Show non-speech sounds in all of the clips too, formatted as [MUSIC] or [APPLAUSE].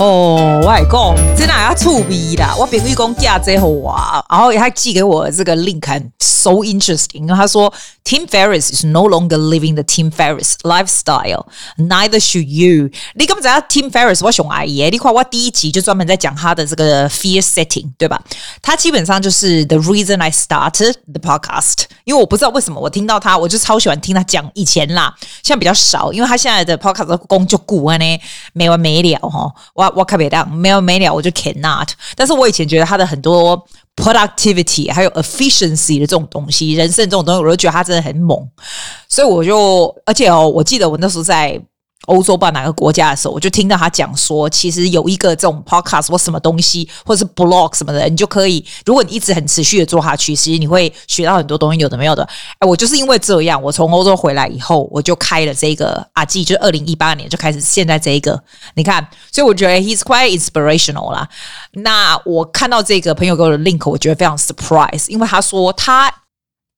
哦，我来讲，真的要触鼻啦！我朋友讲嫁这后啊，然后他寄给我这个 link，so interesting。他说，Tim Ferriss is no longer living the Tim Ferriss lifestyle，neither should you。你刚才 Tim Ferriss 我熊阿姨，你看我第一集就专门在讲他的这个 fear setting，对吧？他基本上就是 the reason I started the podcast，因为我不知道为什么我听到他，我就超喜欢听他讲。以前啦，现在比较少，因为他现在的 podcast 工就古啊呢，没完没了哈。我我特别当没有没了，我就 cannot。但是我以前觉得他的很多 productivity 还有 efficiency 的这种东西，人生这种东西，我都觉得他真的很猛。所以我就，而且哦，我记得我那时候在。欧洲不知道哪个国家的时候，我就听到他讲说，其实有一个这种 podcast 或什么东西，或者是 blog 什么的，你就可以，如果你一直很持续的做下去，其实你会学到很多东西，有的没有的。哎，我就是因为这样，我从欧洲回来以后，我就开了这个阿记，就二零一八年就开始现在这一个，你看，所以我觉得 he's quite inspirational 啦。那我看到这个朋友给我的 link，我觉得非常 surprise，因为他说他。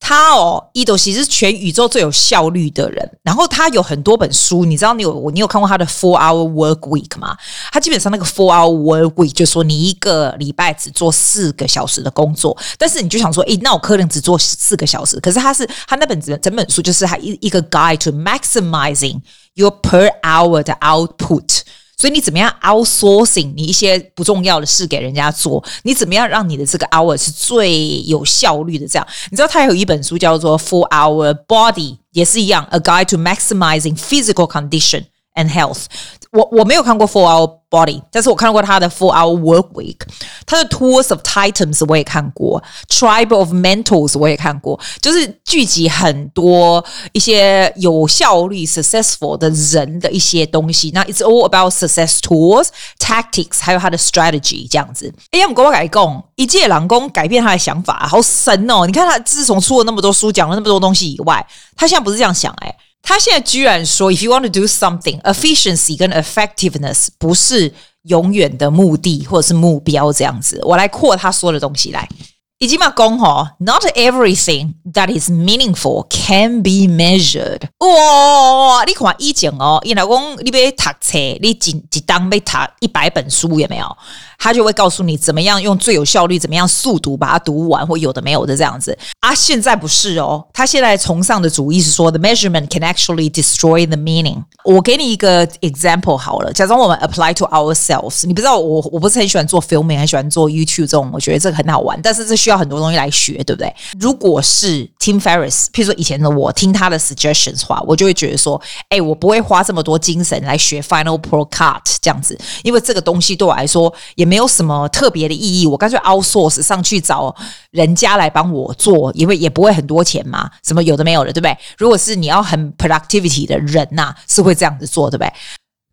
他哦，伊豆其实是全宇宙最有效率的人。然后他有很多本书，你知道你有你有看过他的 Four Hour Work Week 吗？他基本上那个 Four Hour Work Week 就说你一个礼拜只做四个小时的工作，但是你就想说，诶，那我可能只做四个小时。可是他是他那本整整本书就是他一一个 Guide to Maximizing Your Per Hour 的 Output。所以你怎么样 outsourcing 你一些不重要的事给人家做？你怎么样让你的这个 hour 是最有效率的？这样，你知道他有一本书叫做《For Our Body》，也是一样，A Guide to Maximizing Physical Condition and Health。我我没有看过 Four Hour Body，但是我看过他的 Four Hour Work Week，他的 Tools of Titans 我也看过，Tribe of Mentors 我也看过，就是聚集很多一些有效率 successful 的人的一些东西。那 It's all about success tools, tactics，还有他的 strategy 这样子。哎呀，我跟我改供，一介郎工改变他的想法，好神哦！你看他自从出了那么多书，讲了那么多东西以外，他现在不是这样想哎。他现在居然说，If you want to do something, efficiency 跟 effectiveness 不是永远的目的或者是目标这样子。我来扩他说的东西来。以及嘛讲吼，Not everything that is meaningful can be measured。哇，你看以前哦，伊老公你要读册，你几几当要读一百本书有没有？他就会告诉你怎么样用最有效率，怎么样速读把它读完，或有的没有的这样子啊。现在不是哦，他现在崇尚的主义是说，the measurement can actually destroy the meaning。我给你一个 example 好了，假装我们 apply to ourselves。你不知道我我不是很喜欢做 filming，很喜欢做 YouTube 这种，我觉得这个很好玩，但是这需要很多东西来学，对不对？如果是 Tim Ferris，譬如说以前的我听他的 suggestions 话，我就会觉得说，哎，我不会花这么多精神来学 Final Pro Cut 这样子，因为这个东西对我来说也没没有什么特别的意义，我干脆 outsource 上去找人家来帮我做，因为也不会很多钱嘛，什么有的没有的，对不对？如果是你要很 productivity 的人呐、是会这样子做，对不对？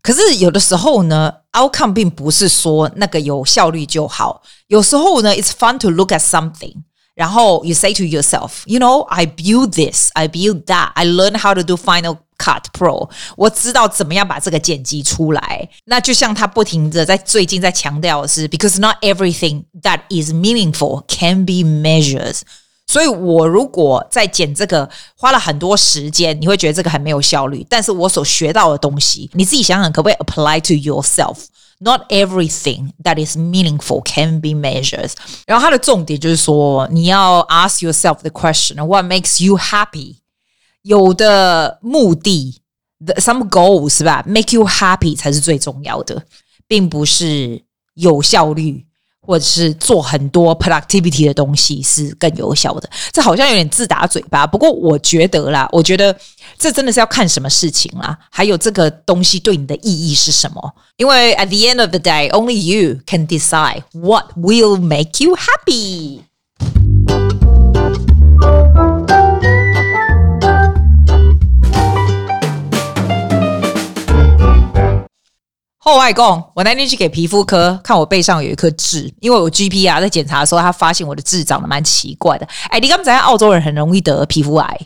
可是有的时候呢，outcome 并不是说那个有效率就好，有时候呢，it's fun to look at something，然后 you say to yourself，you know，I build this，I build that，I learn how to do final。Cut Pro，我知道怎么样把这个剪辑出来。那就像他不停的在最近在强调的是，because not everything that is meaningful can be measured。所以我如果在剪这个花了很多时间，你会觉得这个很没有效率。但是我所学到的东西，你自己想想可不可以 apply to yourself？Not everything that is meaningful can be measured。然后它的重点就是说，你要 ask yourself the question：What makes you happy？有的目的的 some goals 是吧？Make you happy 才是最重要的，并不是有效率或者是做很多 productivity 的东西是更有效的。这好像有点自打嘴巴，不过我觉得啦，我觉得 这真的是要看什么事情啦，还有这个东西对你的意义是什么？因为 at the end of the day, only you can decide what will make you happy。后外公，我那天去给皮肤科看，我背上有一颗痣，因为我 GP 啊在检查的时候，他发现我的痣长得蛮奇怪的。哎，你刚才澳洲人很容易得皮肤癌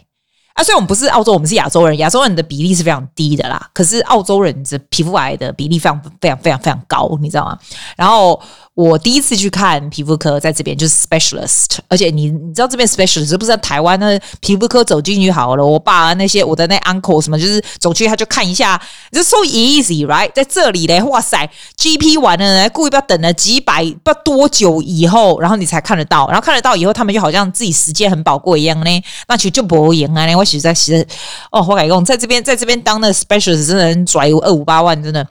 啊，虽然我们不是澳洲，我们是亚洲人，亚洲人的比例是非常低的啦。可是澳洲人的皮肤癌的比例非常非常非常非常高，你知道吗？然后我第一次去看皮肤科，在这边就是 specialist，而且你你知道这边 specialist 不是在台湾的？皮肤科走进去好了，我爸那些我的那 uncle 什么，就是走去他就看一下，就 so easy，right？在这里嘞，哇塞，GP 完了呢，故意不要等了几百不知道多久以后，然后你才看得到，然后看得到以后，他们就好像自己时间很宝贵一样呢，那其实就不赢啊，我。实在实哦，我跟你讲，在这边在这边当那 specialist 真的很拽，二五八万真的，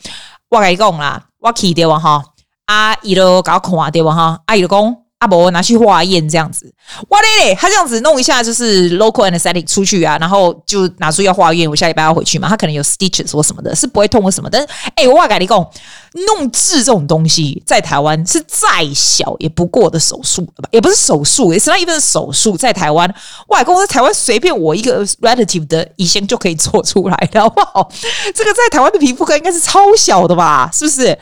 我跟你讲啦，我去对吧哈，阿姨都搞看对吧哈，阿姨的讲。阿伯拿去化验这样子，哇嘞嘞，他这样子弄一下就是 local anesthetic 出去啊，然后就拿出要化验，我下礼拜要回去嘛，他可能有 stitches 或什么的，是不会痛或什么。但是，哎、欸，我跟你讲，弄痣这种东西在台湾是再小也不过的手术吧，也不是手术，也是那一份手术。在台湾，外公在台湾随便我一个 relative 的医生就可以做出来的，好不好？这个在台湾的皮肤科应该是超小的吧？是不是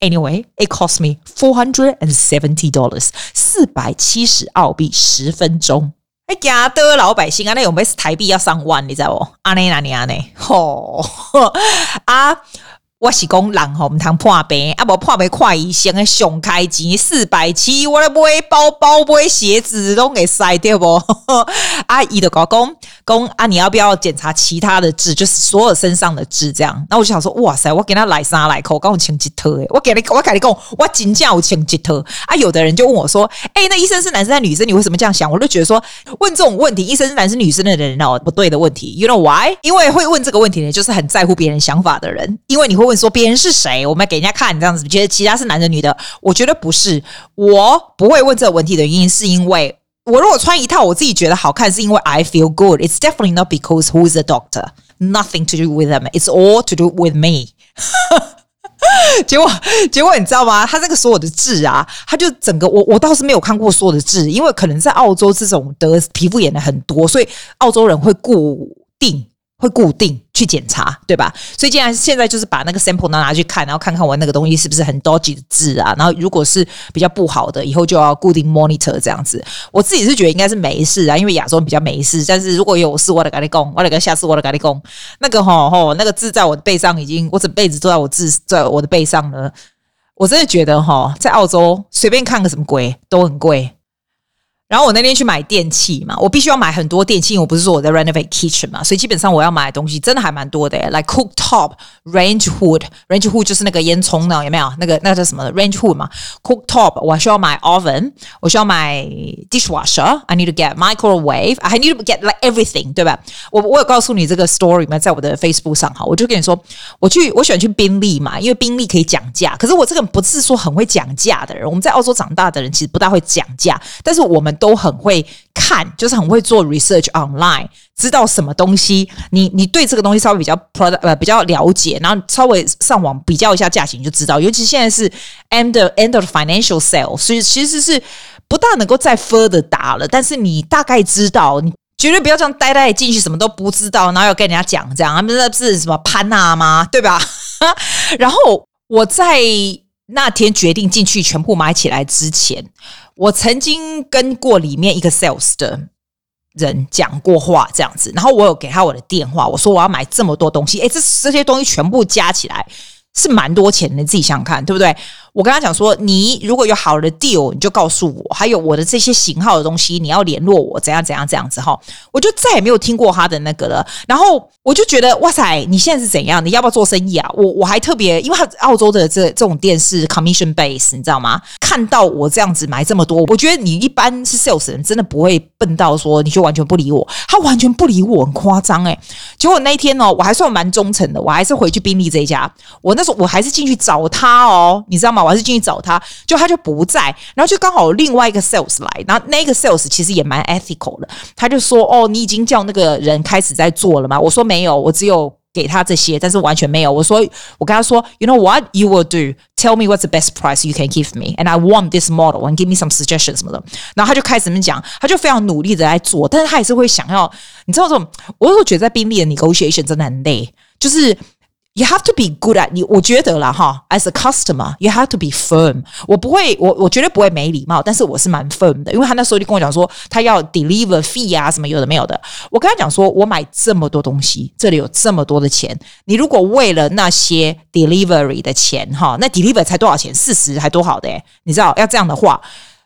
？Anyway, it cost me four hundred and seventy dollars，四百七十澳币十分钟。哎，假的老百姓啊，那有没有台币要上万？你知道不？阿内那尼阿内，吼啊！我是讲人吼，唔通破病，啊无破病快医生诶，上开钱四百七，我来买包包买鞋子拢给塞掉不？阿姨的老公公啊，你要不要检查其他的痣？就是所有身上的痣这样。那我就想说，哇塞，我给他来三来口，跟我请几特诶，我给你，我跟你讲，我真正有请几特啊。有的人就问我说，哎、那医生是男生还是女生？你为什么这样想？我就觉得说，问这种问题，医生是男生女生的人哦，不对的问题。You know why？因为会问这个问题呢，就是很在乎别人想法的人，因为你会。问说别人是谁，我们给人家看这样子，觉得其他是男的女的，我觉得不是。我不会问这个问题的原因，是因为我如果穿一套我自己觉得好看，是因为 I feel good. It's definitely not because who's the doctor. Nothing to do with them. It's all to do with me. [LAUGHS] 结果，结果你知道吗？他这个所有的痣啊，他就整个我我倒是没有看过所有的痣，因为可能在澳洲这种得皮肤炎的很多，所以澳洲人会固定。会固定去检查，对吧？所以既然现在就是把那个 sample 拿拿去看，然后看看我那个东西是不是很 dodgy 的字啊？然后如果是比较不好的，以后就要固定 monitor 这样子。我自己是觉得应该是没事啊，因为亚洲人比较没事。但是如果有事，我得跟你讲，我得跟下次我得跟你讲，那个吼吼，那个字在我的背上已经，我整辈子都在我字在我的背上了。我真的觉得哈，在澳洲随便看个什么鬼都很贵。然后我那天去买电器嘛，我必须要买很多电器，我不是说我在 renovate kitchen 嘛，所以基本上我要买的东西真的还蛮多的，like cooktop range hood，range hood 就是那个烟囱呢，有没有？那个那个叫什么 range hood 嘛？cooktop 我需要买 oven，我需要买 dishwasher，I need to get microwave，I need to get like everything，对吧？我我有告诉你这个 story 吗？在我的 Facebook 上哈，我就跟你说，我去我喜欢去宾利嘛，因为宾利可以讲价，可是我这个不是说很会讲价的人，我们在澳洲长大的人其实不大会讲价，但是我们。都很会看，就是很会做 research online，知道什么东西，你你对这个东西稍微比较 product 呃比较了解，然后稍微上网比较一下价钱，你就知道。尤其现在是 end end of financial sale，所以其实是不大能够再 further 打了。但是你大概知道，你绝对不要这样呆呆进去，什么都不知道，然后要跟人家讲这样，他们那是什么潘娜吗？对吧？[LAUGHS] 然后我在那天决定进去全部买起来之前。我曾经跟过里面一个 sales 的人讲过话，这样子，然后我有给他我的电话，我说我要买这么多东西，诶，这这些东西全部加起来是蛮多钱的，你自己想想看，对不对？我跟他讲说，你如果有好的 deal，你就告诉我，还有我的这些型号的东西，你要联络我，怎样怎样这样子哈，我就再也没有听过他的那个了。然后我就觉得，哇塞，你现在是怎样？你要不要做生意啊？我我还特别，因为他澳洲的这这种店是 commission base，你知道吗？看到我这样子买这么多，我觉得你一般是 sales 人，真的不会笨到说你就完全不理我。他完全不理我，很夸张诶。结果那一天呢，我还算蛮忠诚的，我还是回去宾利这一家。我那时候我还是进去找他哦，你知道吗？我还是进去找他，就他就不在，然后就刚好另外一个 sales 来，然后那个 sales 其实也蛮 ethical 的，他就说：“哦，你已经叫那个人开始在做了吗？”我说：“没有，我只有给他这些，但是完全没有。”我说：“我跟他说，You know what you will do? Tell me what's the best price you can give me, and I want this model, and give me some suggestions 什么的。”然后他就开始这么讲，他就非常努力的在做，但是他也是会想要，你知道这种，我就觉得在宾利的 negotiation 真的很累，就是。You have to be good at 你，我觉得啦哈，as a customer, you have to be firm。我不会，我我绝对不会没礼貌，但是我是蛮 firm 的，因为他那时候就跟我讲说，他要 deliver fee 啊，什么有的没有的。我跟他讲说，我买这么多东西，这里有这么多的钱，你如果为了那些 delivery 的钱哈，那 deliver 才多少钱？四十还多好的诶，你知道要这样的话，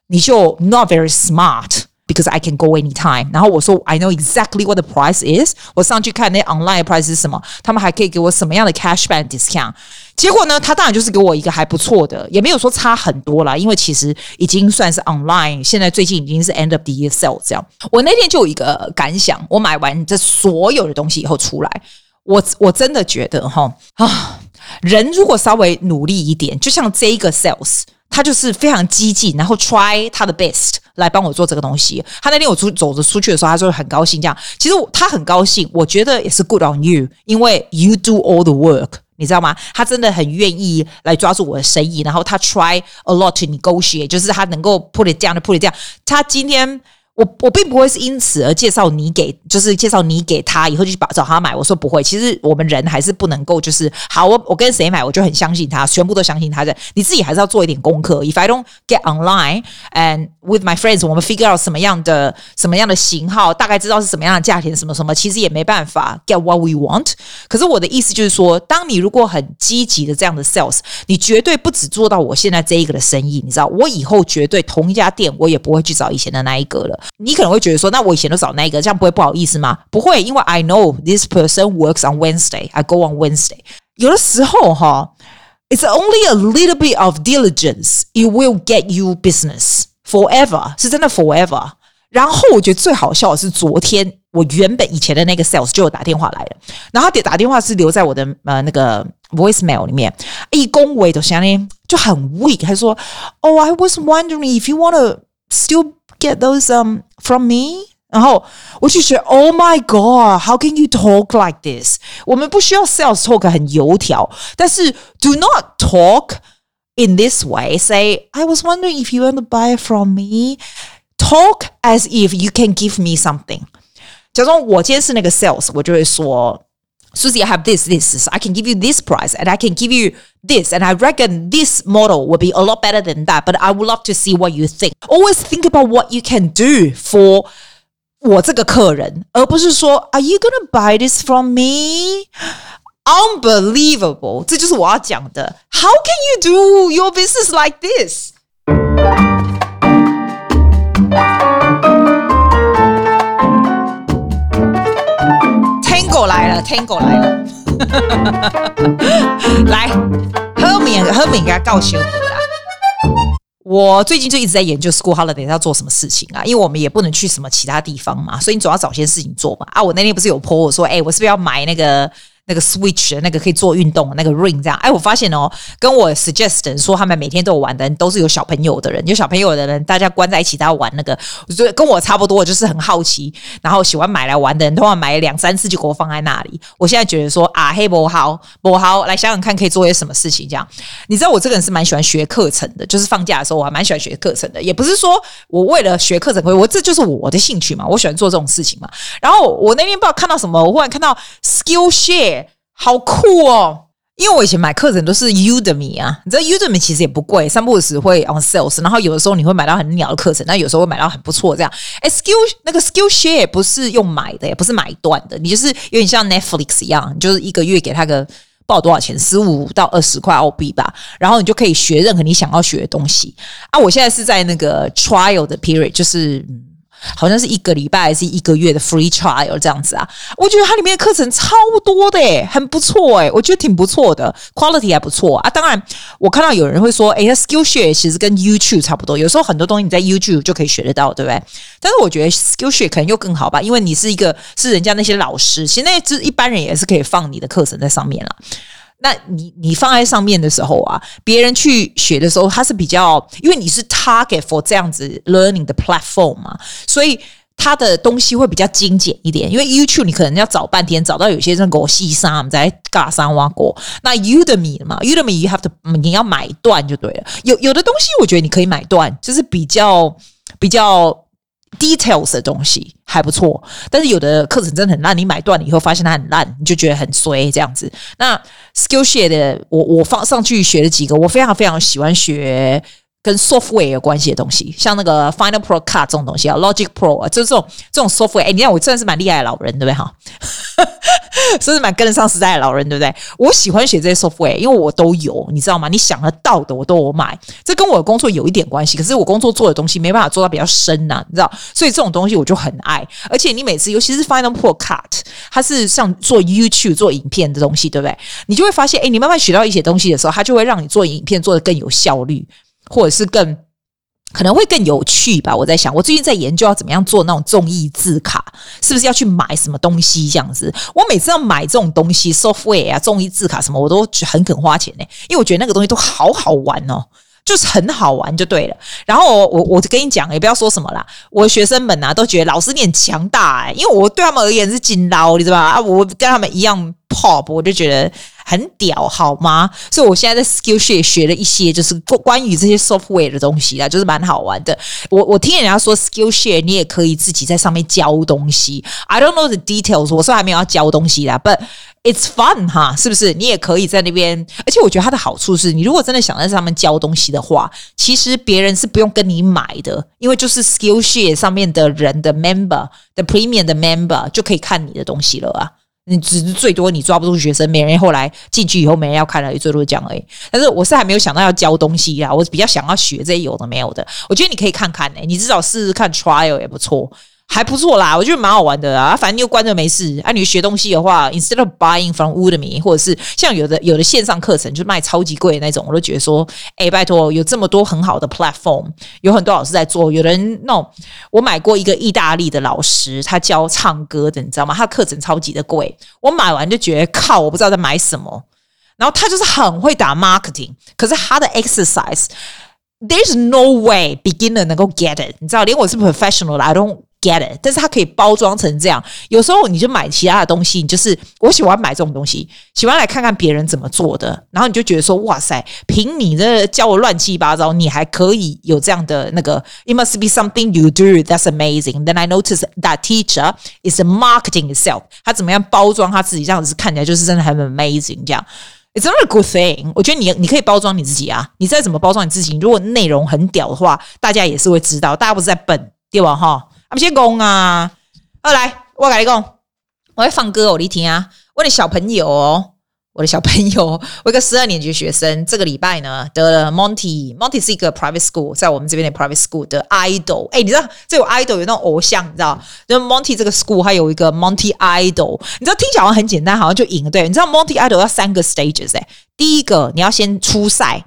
你就 not very smart。Because I can go anytime，然后我说 I know exactly what the price is。我上去看那 online price 是什么，他们还可以给我什么样的 cashback discount。结果呢，他当然就是给我一个还不错的，也没有说差很多啦，因为其实已经算是 online。现在最近已经是 end of the year sale 这样。我那天就有一个感想，我买完这所有的东西以后出来，我我真的觉得哈啊，人如果稍微努力一点，就像这一个 sales，他就是非常激进，然后 try 他的 best。来帮我做这个东西。他那天我出走着出去的时候，他就很高兴这样。其实他很高兴，我觉得也是 good on you，因为 you do all the work，你知道吗？他真的很愿意来抓住我的生意，然后他 try a lot to negotiate，就是他能够 put it down，put it down。他今天。我我并不会是因此而介绍你给，就是介绍你给他以后就去把找他买。我说不会，其实我们人还是不能够就是好，我我跟谁买我就很相信他，全部都相信他的。你自己还是要做一点功课。If I don't get online and with my friends，我们 figure out 什么样的什么样的型号，大概知道是什么样的价钱，什么什么，其实也没办法 get what we want。可是我的意思就是说，当你如果很积极的这样的 sales，你绝对不只做到我现在这一个的生意，你知道，我以后绝对同一家店我也不会去找以前的那一个了。你可能会觉得说，那我以前都找那个，这样不会不好意思吗？不会，因为 I know this person works on Wednesday. I go on Wednesday。有的时候哈，It's only a little bit of diligence. It will get you business forever，是真的 forever。然后我觉得最好笑的是，昨天我原本以前的那个 sales 就有打电话来了，然后他打电话是留在我的呃那个 voicemail 里面，一恭维的声音就很 weak，他说：“Oh, I was wondering if you want to still。” Get those um from me，然后我就觉得，Oh my God，How can you talk like this？我们不需要 sales talk 很油条，但是 Do not talk in this way. Say I was wondering if you want to buy from me. Talk as if you can give me something。假如我今天是那个 sales，我就会说。 Susie, I have this, this, this. I can give you this price, and I can give you this, and I reckon this model will be a lot better than that. But I would love to see what you think. Always think about what you can do for 我这个客人，而不是说 Are you gonna buy this from me? Unbelievable！这就是我要讲的。How can you do your business like this? Tango 来了，Tango 来了，[LAUGHS] 来喝免喝免，给他告休啦。我最近就一直在研究 School Holiday 要做什么事情啊，因为我们也不能去什么其他地方嘛，所以你总要找些事情做嘛。啊，我那天不是有 po 我说，哎，我是不是要买那个？那个 Switch 的那个可以做运动的那个 Ring 这样，哎，我发现哦，跟我 suggest 说他们每天都有玩的人都是有小朋友的人，有小朋友的人，大家关在一起，大家玩那个，我觉得跟我差不多，就是很好奇，然后喜欢买来玩的人，通常买两三次就给我放在那里。我现在觉得说啊，嘿，不好，不好，来想想看可以做些什么事情这样。你知道我这个人是蛮喜欢学课程的，就是放假的时候我还蛮喜欢学课程的，也不是说我为了学课程，我这就是我的兴趣嘛，我喜欢做这种事情嘛。然后我那天不知道看到什么，我忽然看到 Skillshare。好酷哦！因为我以前买课程都是 Udemy 啊，你知道 Udemy 其实也不贵，三不五时会 on sales，然后有的时候你会买到很鸟的课程，那有时候会买到很不错这样。哎，Skill 那个 Skillshare 不是用买的，也不是买断的，你就是有点像 Netflix 一样，你就是一个月给他个报多少钱，十五到二十块澳币吧，然后你就可以学任何你想要学的东西啊。我现在是在那个 trial 的 period，就是。好像是一个礼拜还是一个月的 free trial 这样子啊？我觉得它里面的课程超多的诶，很不错诶，我觉得挺不错的，quality 还不错啊。当然，我看到有人会说，诶，它 Skillshare 其实跟 YouTube 差不多，有时候很多东西你在 YouTube 就可以学得到，对不对？但是我觉得 Skillshare 可能又更好吧，因为你是一个是人家那些老师，其实那只一般人也是可以放你的课程在上面了。那你你放在上面的时候啊，别人去学的时候，他是比较，因为你是 target for 这样子 learning 的 platform 嘛，所以他的东西会比较精简一点。因为 YouTube 你可能要找半天，找到有些人给我细沙，我们在尬三挖过。那 Udemy 嘛，Udemy you have to 你要买断就对了。有有的东西我觉得你可以买断，就是比较比较。details 的东西还不错，但是有的课程真的很烂，你买断了以后发现它很烂，你就觉得很衰这样子。那 Skillshare 的，我我放上去学了几个，我非常非常喜欢学。跟 software 有关系的东西，像那个 Final Pro Cut 这种东西啊，Logic Pro 啊，就是这种这种 software。哎，你看我真的是蛮厉害的老人，对不对哈？[LAUGHS] 真是蛮跟得上时代的老人，对不对？我喜欢写这些 software，因为我都有，你知道吗？你想得到的我都有买，这跟我的工作有一点关系。可是我工作做的东西没办法做到比较深呐、啊，你知道？所以这种东西我就很爱。而且你每次，尤其是 Final Pro Cut，它是像做 YouTube 做影片的东西，对不对？你就会发现，哎，你慢慢学到一些东西的时候，它就会让你做影片做得更有效率。或者是更可能会更有趣吧，我在想，我最近在研究要怎么样做那种综艺字卡，是不是要去买什么东西这样子？我每次要买这种东西，software 啊，综艺字卡什么，我都很肯花钱呢，因为我觉得那个东西都好好玩哦，就是很好玩就对了。然后我我我跟你讲，也不要说什么啦，我的学生们啊都觉得老师你很强大哎，因为我对他们而言是金捞，你知道吧？啊，我跟他们一样 pop，我就觉得。很屌，好吗？所以我现在在 Skillshare 学了一些，就是关于这些 software 的东西啦，就是蛮好玩的。我我听人家说 Skillshare 你也可以自己在上面教东西。I don't know the details，我说还没有要教东西啦，but it's fun 哈，是不是？你也可以在那边，而且我觉得它的好处是你如果真的想在上面教东西的话，其实别人是不用跟你买的，因为就是 Skillshare 上面的人的 member，the premium 的 member 就可以看你的东西了啊。你只是最多你抓不住学生，没人后来进去以后没人要看了，也最多讲而已。但是我是还没有想到要教东西呀，我比较想要学这些有的没有的。我觉得你可以看看诶、你至少试试看 trial 也不错。还不错啦，我觉得蛮好玩的啊。反正又关着没事，啊，你学东西的话，instead of buying from Udemy，或者是像有的有的线上课程就卖超级贵的那种，我都觉得说，哎，拜托，有这么多很好的 platform，有很多老师在做。有人那种，我买过一个意大利的老师，他教唱歌的，你知道吗？他课程超级的贵，我买完就觉得靠，我不知道在买什么。然后他就是很会打 marketing，可是他的 exercise，there's no way beginner 能够 get it。你知道，连我是 professional，I don't。Get it，但是它可以包装成这样。有时候你就买其他的东西，你就是我喜欢买这种东西，喜欢来看看别人怎么做的，然后你就觉得说，哇塞，凭你这教我乱七八糟，你还可以有这样的那个，it must be something you do that's amazing. Then I notice that teacher is marketing itself，他怎么样包装他自己，这样子看起来就是真的很 amazing。这样，it's not a good thing。我觉得你你可以包装你自己啊，你再怎么包装你自己，如果内容很屌的话，大家也是会知道，大家不是在笨对吧？哈。我们先讲啊，好来，我跟你讲，我会放歌哦，你听啊。我的小朋友哦，我的小朋友，[LAUGHS] 我一个十二年级学生，这个礼拜呢得了 Monty，Monty 是一个 private school，在我们这边的 private school 的 idol。哎，你知道这有 idol 有那种偶像，你知道？就 Monty 这个 school 还有一个 Monty Idol，你知道听起来好像很简单，好像就赢了。对，你知道 Monty Idol 要三个 stages 哎，第一个你要先初赛，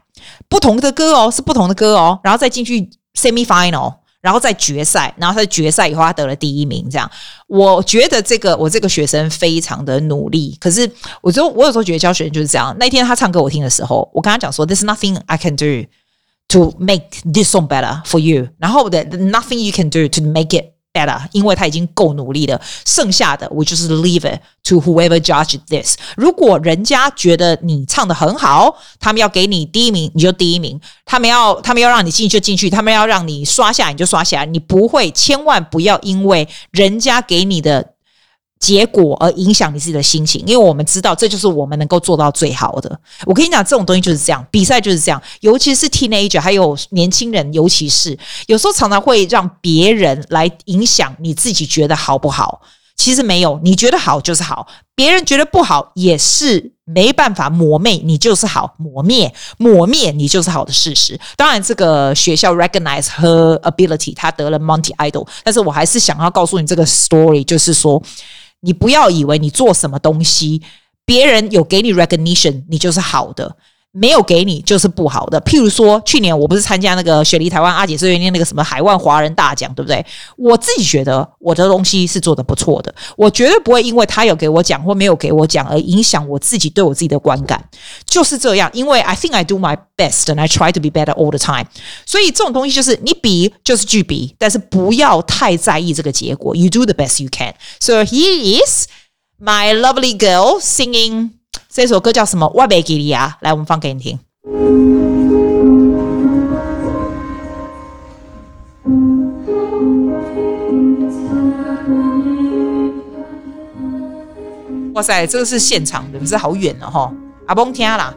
不同的歌哦，是不同的歌哦，然后再进去 semi final。然后在决赛，然后在决赛以后，他得了第一名。这样，我觉得这个我这个学生非常的努力。可是，我就我有时候觉得教学生就是这样。那天他唱歌我听的时候，我跟他讲说：“There's nothing I can do to make this song better for you。”然后的 “Nothing you can do to make it”。better，因为他已经够努力了，剩下的我就是 leave it to whoever judge this。如果人家觉得你唱的很好，他们要给你第一名，你就第一名；他们要他们要让你进去就进去，他们要让你刷下来你就刷下来，你不会，千万不要因为人家给你的。结果而影响你自己的心情，因为我们知道这就是我们能够做到最好的。我跟你讲，这种东西就是这样，比赛就是这样，尤其是 teenager，还有年轻人，尤其是有时候常常会让别人来影响你自己觉得好不好。其实没有，你觉得好就是好，别人觉得不好也是没办法磨灭你就是好，磨灭磨灭你就是好的事实。当然，这个学校 recognize her ability，他得了 Monty Idol，但是我还是想要告诉你这个 story，就是说。你不要以为你做什么东西，别人有给你 recognition，你就是好的。没有给你就是不好的。譬如说，去年我不是参加那个雪梨台湾阿姐碎念那个什么海外华人大奖，对不对？我自己觉得我的东西是做得不错的，我绝对不会因为他有给我奖或没有给我奖而影响我自己对我自己的观感。就是这样，因为 I think I do my best and I try to be better all the time。所以这种东西就是你比就是去比，但是不要太在意这个结果。You do the best you can. So here is my lovely girl singing. 这首歌叫什么？我袂记得啊！来，我们放给你听。哇塞，这个是现场的，不是好远哦，哈。阿崩听啦。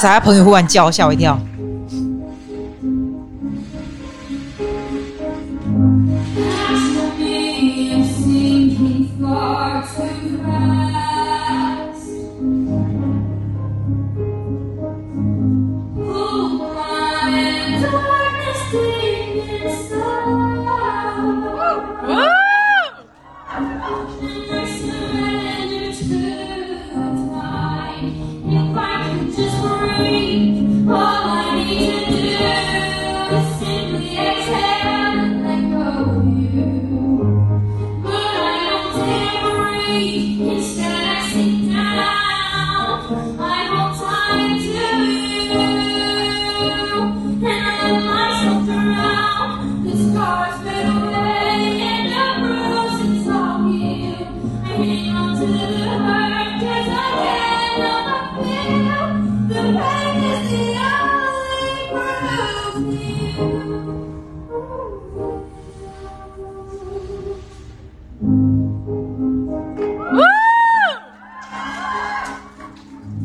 啥！他朋友忽然叫，吓我一跳。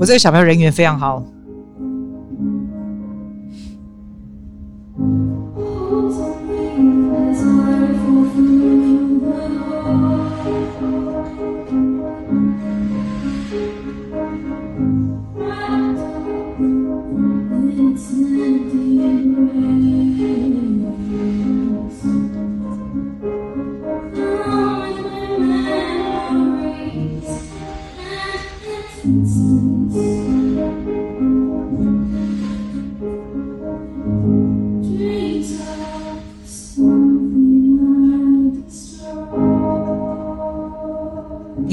我这个小朋友人缘非常好。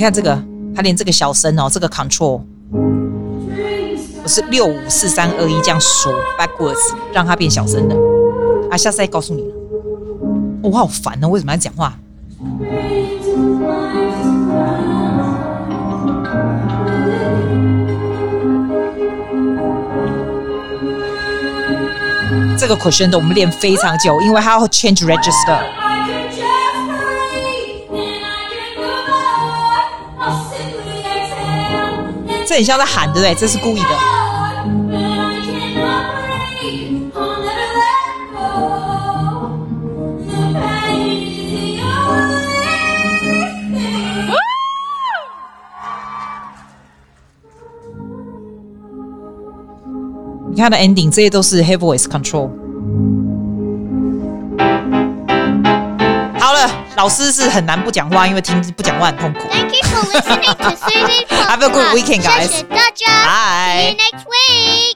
你看这个，他连这个小声哦，这个 control，我是六五四三二一这样数 backwards，让它变小声的。啊，下次再告诉你。哦，我好烦哦，为什么要讲话？这个 crescendo 我们练非常久，因为它要 change register。这很像在喊，对不对？这是故意的。你看的 ending，这些都是 head voice control。好了，老师是很难不讲话，因为听不讲话很痛苦。Thank you for listening to Susie's [LAUGHS] Have a good weekend, guys. Bye. See you next week.